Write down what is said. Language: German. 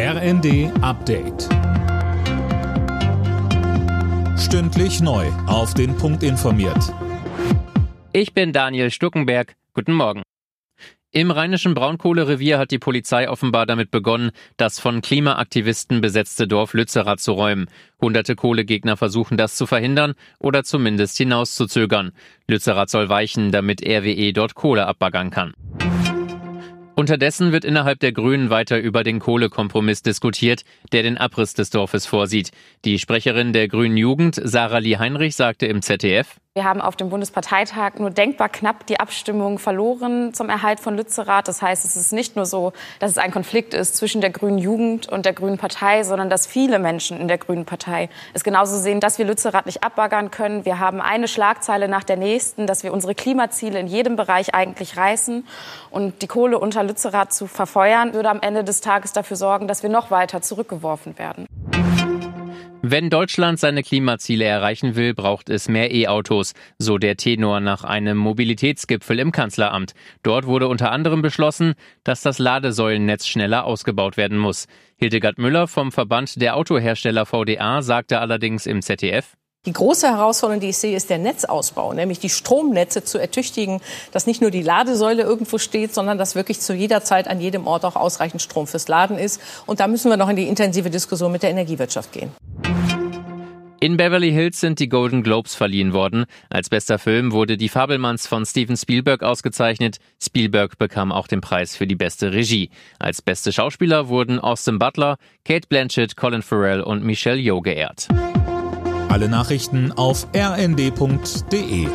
RND Update. Stündlich neu. Auf den Punkt informiert. Ich bin Daniel Stuckenberg. Guten Morgen. Im rheinischen Braunkohlerevier hat die Polizei offenbar damit begonnen, das von Klimaaktivisten besetzte Dorf Lützerath zu räumen. Hunderte Kohlegegner versuchen das zu verhindern oder zumindest hinauszuzögern. Lützerath soll weichen, damit RWE dort Kohle abbaggern kann. Unterdessen wird innerhalb der Grünen weiter über den Kohlekompromiss diskutiert, der den Abriss des Dorfes vorsieht. Die Sprecherin der Grünen Jugend, Sarah Lee Heinrich, sagte im ZDF, wir haben auf dem Bundesparteitag nur denkbar knapp die Abstimmung verloren zum Erhalt von Lützerath. Das heißt, es ist nicht nur so, dass es ein Konflikt ist zwischen der Grünen Jugend und der Grünen Partei, sondern dass viele Menschen in der Grünen Partei es genauso sehen, dass wir Lützerath nicht abbaggern können. Wir haben eine Schlagzeile nach der nächsten, dass wir unsere Klimaziele in jedem Bereich eigentlich reißen. Und die Kohle unter Lützerath zu verfeuern, würde am Ende des Tages dafür sorgen, dass wir noch weiter zurückgeworfen werden. Wenn Deutschland seine Klimaziele erreichen will, braucht es mehr E-Autos, so der Tenor nach einem Mobilitätsgipfel im Kanzleramt. Dort wurde unter anderem beschlossen, dass das Ladesäulennetz schneller ausgebaut werden muss. Hildegard Müller vom Verband der Autohersteller VDA sagte allerdings im ZDF, die große Herausforderung, die ich sehe, ist der Netzausbau, nämlich die Stromnetze zu ertüchtigen, dass nicht nur die Ladesäule irgendwo steht, sondern dass wirklich zu jeder Zeit an jedem Ort auch ausreichend Strom fürs Laden ist. Und da müssen wir noch in die intensive Diskussion mit der Energiewirtschaft gehen. In Beverly Hills sind die Golden Globes verliehen worden. Als bester Film wurde Die Fabelmanns von Steven Spielberg ausgezeichnet. Spielberg bekam auch den Preis für die beste Regie. Als beste Schauspieler wurden Austin Butler, Kate Blanchett, Colin Farrell und Michelle Yeoh geehrt. Alle Nachrichten auf rnd.de